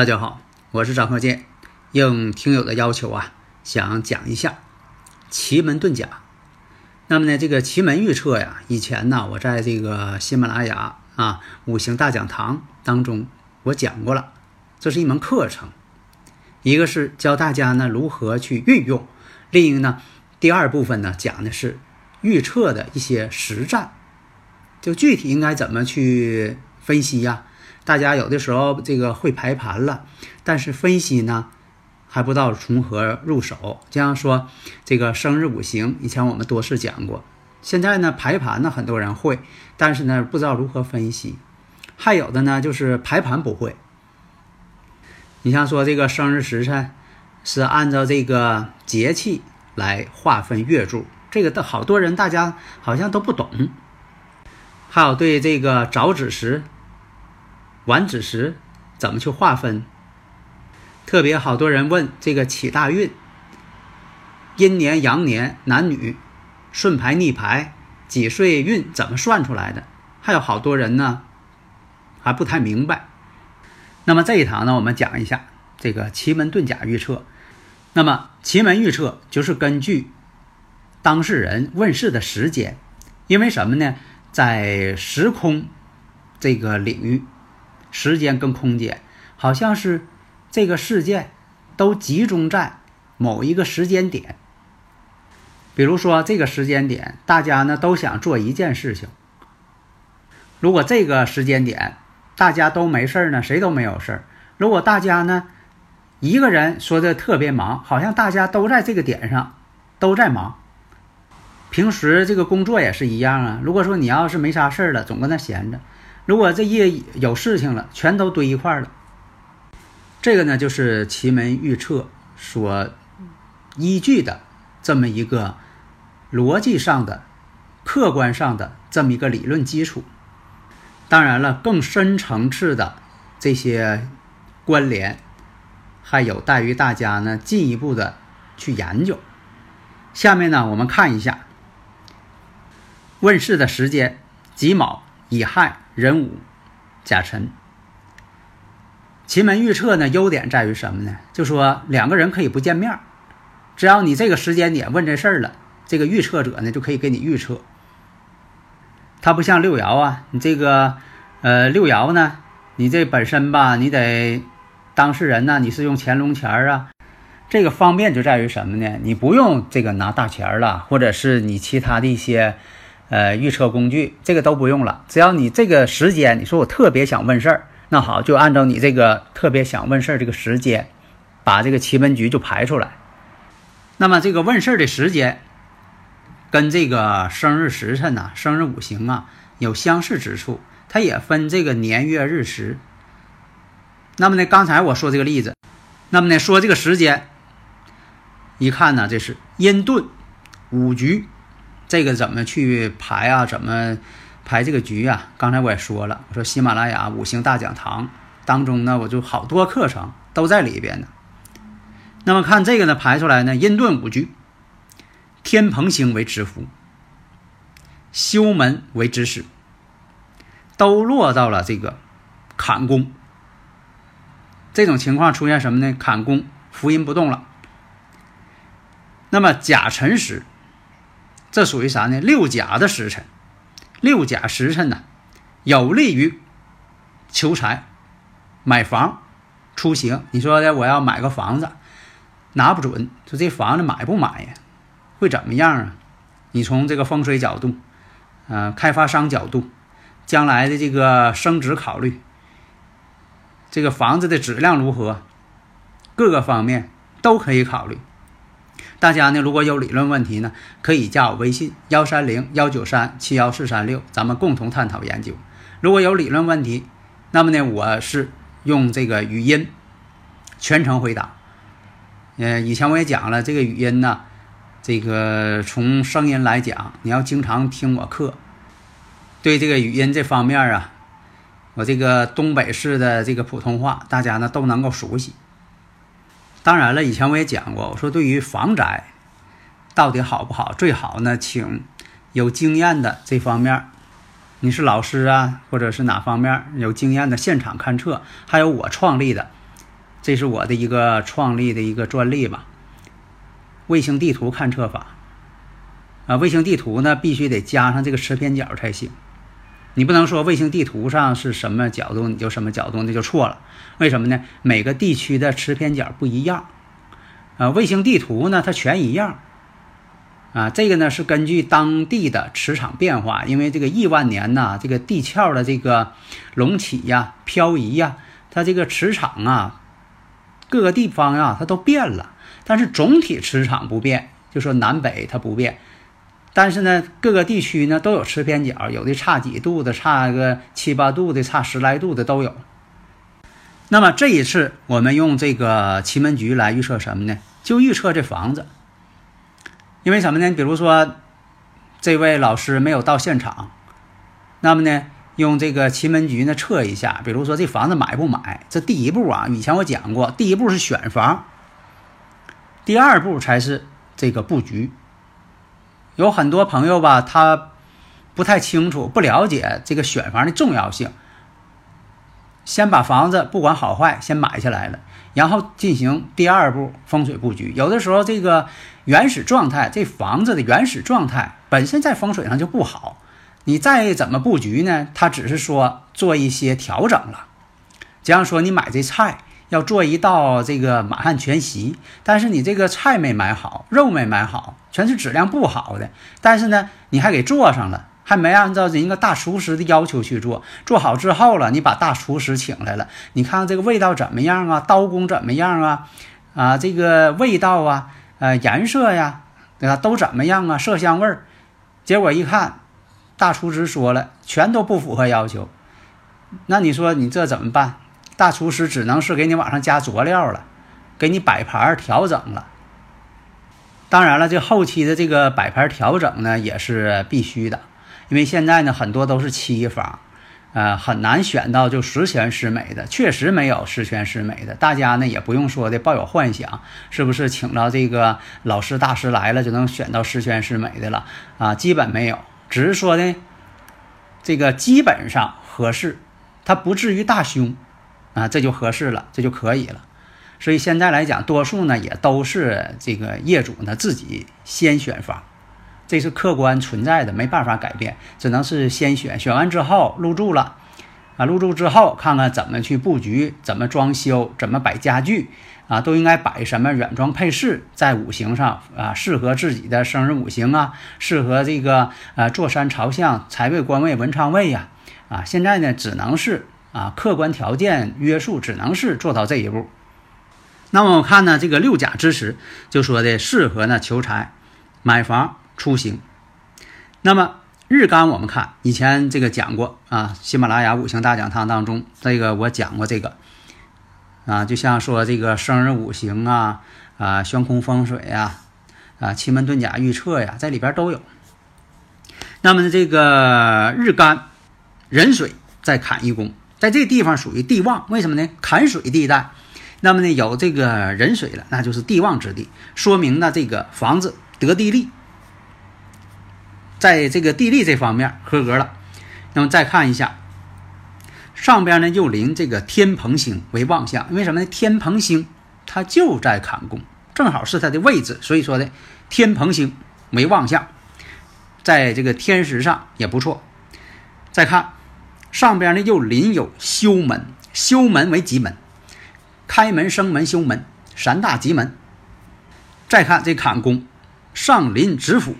大家好，我是张鹤剑，应听友的要求啊，想讲一下奇门遁甲。那么呢，这个奇门预测呀，以前呢，我在这个喜马拉雅啊五行大讲堂当中我讲过了，这是一门课程，一个是教大家呢如何去运用，另一个呢，第二部分呢讲的是预测的一些实战，就具体应该怎么去分析呀？大家有的时候这个会排盘了，但是分析呢还不知道从何入手。就像说，这个生日五行以前我们多次讲过，现在呢排盘呢很多人会，但是呢不知道如何分析。还有的呢就是排盘不会。你像说这个生日时辰是按照这个节气来划分月柱，这个的好多人大家好像都不懂。还有对这个早子时。晚子时怎么去划分？特别好多人问这个起大运、阴年、阳年、男女、顺排、逆排、几岁运怎么算出来的？还有好多人呢还不太明白。那么这一堂呢，我们讲一下这个奇门遁甲预测。那么奇门预测就是根据当事人问世的时间，因为什么呢？在时空这个领域。时间跟空间，好像是这个事件都集中在某一个时间点。比如说这个时间点，大家呢都想做一件事情。如果这个时间点大家都没事儿呢，谁都没有事儿。如果大家呢一个人说的特别忙，好像大家都在这个点上都在忙。平时这个工作也是一样啊。如果说你要是没啥事儿了，总搁那闲着。如果这夜有事情了，全都堆一块儿了。这个呢，就是奇门预测所依据的这么一个逻辑上的、客观上的这么一个理论基础。当然了，更深层次的这些关联，还有待于大家呢进一步的去研究。下面呢，我们看一下问世的时间：己卯、乙亥。壬午、甲辰，奇门预测呢，优点在于什么呢？就说两个人可以不见面，只要你这个时间点问这事儿了，这个预测者呢就可以给你预测。他不像六爻啊，你这个呃六爻呢，你这本身吧，你得当事人呢，你是用乾隆钱儿啊，这个方便就在于什么呢？你不用这个拿大钱了，或者是你其他的一些。呃，预测工具这个都不用了，只要你这个时间，你说我特别想问事儿，那好，就按照你这个特别想问事儿这个时间，把这个奇门局就排出来。那么这个问事儿的时间，跟这个生日时辰呐、生日五行啊有相似之处，它也分这个年月日时。那么呢，刚才我说这个例子，那么呢说这个时间，一看呢，这是阴遁五局。这个怎么去排啊？怎么排这个局啊？刚才我也说了，我说喜马拉雅五星大讲堂当中呢，我就好多课程都在里边呢。那么看这个呢，排出来呢，阴遁五局，天蓬星为之福，修门为之始，都落到了这个坎宫。这种情况出现什么呢？坎宫福音不动了。那么甲辰时。这属于啥呢？六甲的时辰，六甲时辰呢，有利于求财、买房、出行。你说的我要买个房子，拿不准，说这房子买不买呀？会怎么样啊？你从这个风水角度，呃，开发商角度，将来的这个升值考虑，这个房子的质量如何，各个方面都可以考虑。大家呢如果有理论问题呢，可以加我微信幺三零幺九三七幺四三六，咱们共同探讨研究。如果有理论问题，那么呢我是用这个语音全程回答。呃，以前我也讲了，这个语音呢，这个从声音来讲，你要经常听我课，对这个语音这方面啊。我这个东北式的这个普通话，大家呢都能够熟悉。当然了，以前我也讲过，我说对于房宅到底好不好，最好呢，请有经验的这方面，你是老师啊，或者是哪方面有经验的现场勘测，还有我创立的，这是我的一个创立的一个专利吧。卫星地图勘测法啊，卫星地图呢必须得加上这个磁偏角才行。你不能说卫星地图上是什么角度你就什么角度，那就错了。为什么呢？每个地区的磁偏角不一样，啊，卫星地图呢它全一样，啊，这个呢是根据当地的磁场变化，因为这个亿万年呐，这个地壳的这个隆起呀、漂移呀，它这个磁场啊，各个地方啊它都变了，但是总体磁场不变，就说南北它不变。但是呢，各个地区呢都有吃偏角，有的差几度的，差个七八度的，差十来度的都有。那么这一次我们用这个奇门局来预测什么呢？就预测这房子。因为什么呢？比如说这位老师没有到现场，那么呢用这个奇门局呢测一下，比如说这房子买不买？这第一步啊，以前我讲过，第一步是选房，第二步才是这个布局。有很多朋友吧，他不太清楚、不了解这个选房的重要性。先把房子不管好坏先买下来了，然后进行第二步风水布局。有的时候这个原始状态，这房子的原始状态本身在风水上就不好，你再怎么布局呢？它只是说做一些调整了。假如说你买这菜。要做一道这个满汉全席，但是你这个菜没买好，肉没买好，全是质量不好的。但是呢，你还给做上了，还没按照人家大厨师的要求去做。做好之后了，你把大厨师请来了，你看看这个味道怎么样啊？刀工怎么样啊？啊，这个味道啊，呃，颜色呀，对吧？都怎么样啊？色香味儿。结果一看，大厨师说了，全都不符合要求。那你说你这怎么办？大厨师只能是给你往上加佐料了，给你摆盘调整了。当然了，这后期的这个摆盘调整呢，也是必须的，因为现在呢很多都是期房，呃，很难选到就十全十美的，确实没有十全十美的。大家呢也不用说的抱有幻想，是不是请到这个老师大师来了就能选到十全十美的了啊？基本没有，只是说呢，这个基本上合适，它不至于大凶。啊，这就合适了，这就可以了。所以现在来讲，多数呢也都是这个业主呢自己先选房，这是客观存在的，没办法改变，只能是先选。选完之后入住了，啊，入住之后看看怎么去布局，怎么装修，怎么摆家具，啊，都应该摆什么软装配饰，在五行上啊，适合自己的生日五行啊，适合这个啊坐山朝向、财位、官位、文昌位呀，啊，现在呢只能是。啊，客观条件约束只能是做到这一步。那么我看呢，这个六甲之时就说的适合呢求财、买房、出行。那么日干我们看以前这个讲过啊，喜马拉雅五行大讲堂当中这个我讲过这个啊，就像说这个生日五行啊啊，悬空风水呀啊，奇门遁甲预测呀，在里边都有。那么，这个日干壬水在坎一宫。在这地方属于地旺，为什么呢？坎水地带，那么呢有这个壬水了，那就是地旺之地，说明呢这个房子得地利，在这个地利这方面合格了。那么再看一下，上边呢又临这个天蓬星为旺相，为什么呢？天蓬星它就在坎宫，正好是它的位置，所以说呢天蓬星为旺相，在这个天时上也不错。再看。上边呢又临有修门，修门为吉门，开门生门修门三大吉门。再看这坎宫，上临直府，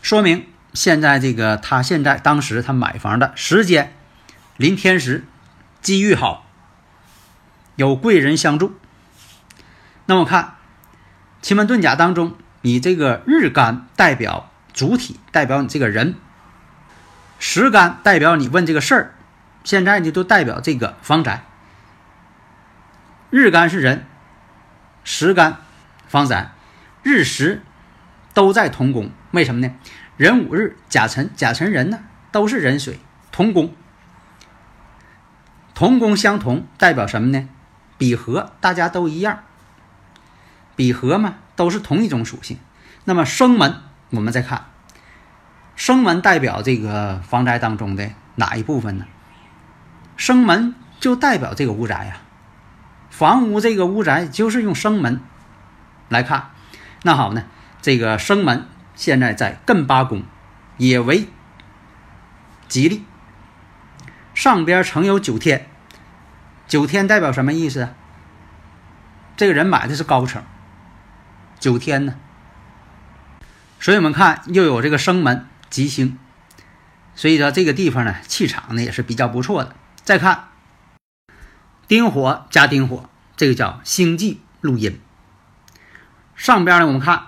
说明现在这个他现在当时他买房的时间临天时，机遇好，有贵人相助。那么看奇门遁甲当中，你这个日干代表主体，代表你这个人；时干代表你问这个事儿。现在呢，就代表这个房宅。日干是人，时干房宅，日时都在同宫。为什么呢？壬午日甲辰，甲辰人呢都是壬水同宫。同宫相同代表什么呢？比合，大家都一样。比合嘛，都是同一种属性。那么生门，我们再看，生门代表这个房宅当中的哪一部分呢？生门就代表这个屋宅呀，房屋这个屋宅就是用生门来看。那好呢，这个生门现在在艮八宫，也为吉利。上边曾有九天，九天代表什么意思？这个人买的是高层，九天呢。所以我们看又有这个生门吉星，所以说这个地方呢气场呢也是比较不错的。再看丁火加丁火，这个叫星际录音。上边呢我们看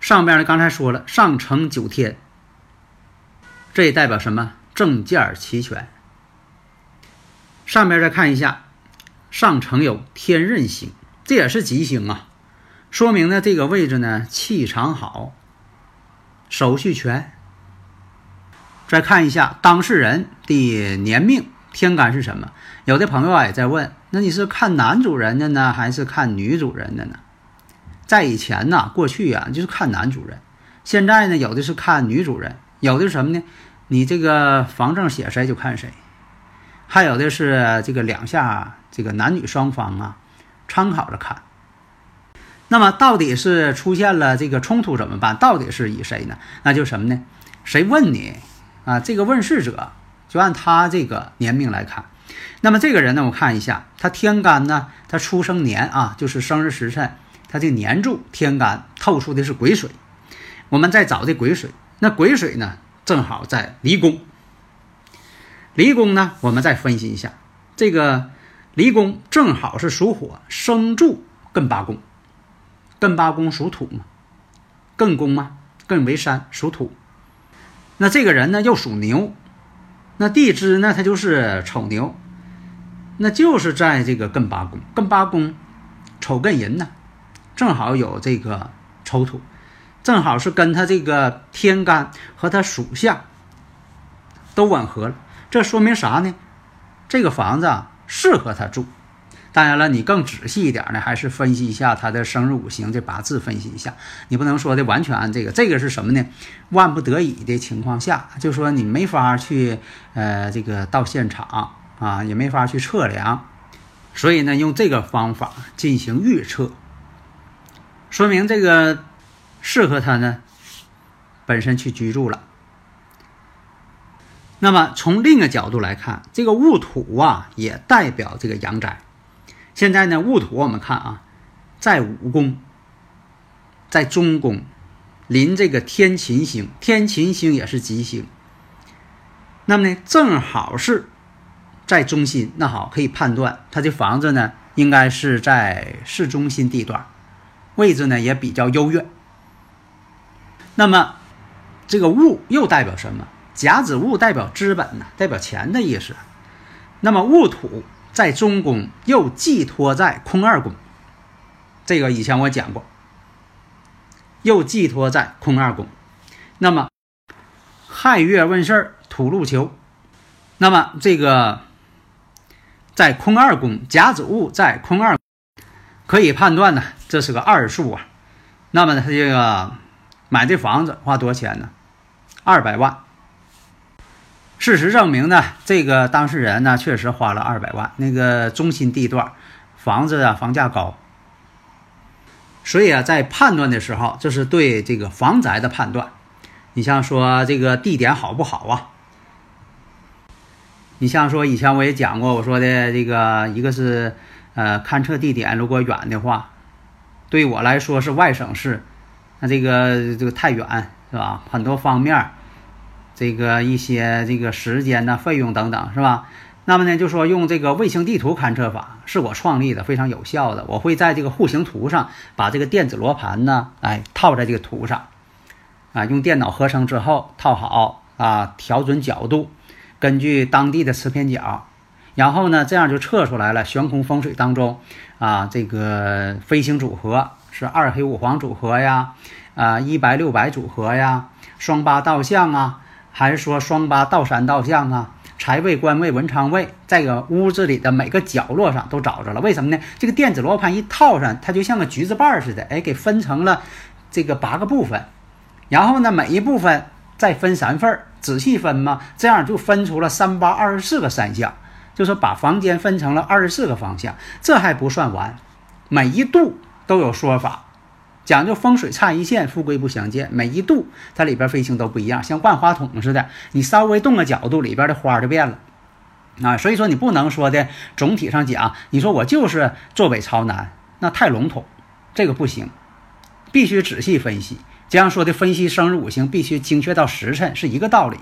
上边呢刚才说了上承九天，这也代表什么？证件齐全。上边再看一下，上承有天任星，这也是吉星啊，说明呢这个位置呢气场好，手续全。再看一下当事人的年命天干是什么？有的朋友啊也在问，那你是看男主人的呢，还是看女主人的呢？在以前呢，过去啊就是看男主人，现在呢有的是看女主人，有的是什么呢？你这个房证写谁就看谁，还有的是这个两下这个男女双方啊参考着看。那么到底是出现了这个冲突怎么办？到底是以谁呢？那就什么呢？谁问你啊？这个问事者就按他这个年命来看。那么这个人呢，我看一下他天干呢，他出生年啊，就是生日时辰，他这年柱天干透出的是癸水。我们再找这癸水，那癸水呢？正好在离宫，离宫呢，我们再分析一下，这个离宫正好是属火，生柱艮八宫，艮八宫属土嘛，艮宫嘛，艮为山，属土。那这个人呢又属牛，那地支呢他就是丑牛，那就是在这个艮八宫，艮八宫丑艮寅呢，正好有这个丑土。正好是跟他这个天干和他属相都吻合了，这说明啥呢？这个房子啊适合他住。当然了，你更仔细一点呢，还是分析一下他的生日五行这八字，分析一下。你不能说的完全按这个，这个是什么呢？万不得已的情况下，就说你没法去呃这个到现场啊，也没法去测量，所以呢，用这个方法进行预测，说明这个。适合他呢，本身去居住了。那么从另一个角度来看，这个戊土啊，也代表这个阳宅。现在呢，戊土我们看啊，在五宫，在中宫，临这个天琴星，天琴星也是吉星。那么呢，正好是在中心，那好，可以判断他这房子呢，应该是在市中心地段，位置呢也比较优越。那么，这个戊又代表什么？甲子戊代表资本呢，代表钱的意思。那么戊土在中宫，又寄托在空二宫。这个以前我讲过，又寄托在空二宫。那么亥月问事儿，土禄求。那么这个在空二宫，甲子戊在空二，可以判断呢，这是个二数啊。那么他这个。买这房子花多少钱呢？二百万。事实证明呢，这个当事人呢确实花了二百万。那个中心地段，房子啊房价高，所以啊在判断的时候，这是对这个房宅的判断。你像说这个地点好不好啊？你像说以前我也讲过，我说的这个一个是呃勘测地点，如果远的话，对我来说是外省市。那这个这个太远是吧？很多方面，这个一些这个时间呐、费用等等是吧？那么呢，就说用这个卫星地图勘测法是我创立的，非常有效的。我会在这个户型图上把这个电子罗盘呢，哎，套在这个图上，啊，用电脑合成之后套好啊，调准角度，根据当地的磁偏角，然后呢，这样就测出来了悬空风水当中啊，这个飞行组合是二黑五黄组合呀，啊，一白六白组合呀，双八倒相啊，还是说双八倒三倒向啊？财位、官位、文昌位，在个屋子里的每个角落上都找着了。为什么呢？这个电子罗盘一套上，它就像个橘子瓣似的，哎，给分成了这个八个部分。然后呢，每一部分再分三份儿，仔细分嘛，这样就分出了三八二十四个三项，就是把房间分成了二十四个方向。这还不算完，每一度都有说法。讲究风水差一线，富贵不相见。每一度它里边飞行都不一样，像万花筒似的，你稍微动个角度，里边的花就变了啊。所以说你不能说的总体上讲，你说我就是坐北朝南，那太笼统，这个不行，必须仔细分析。这样说的分析生日五行必须精确到时辰，是一个道理。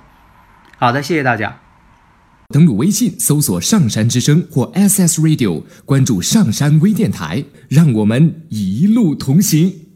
好的，谢谢大家。登录微信搜索“上山之声”或 SS Radio，关注上山微电台，让我们一路同行。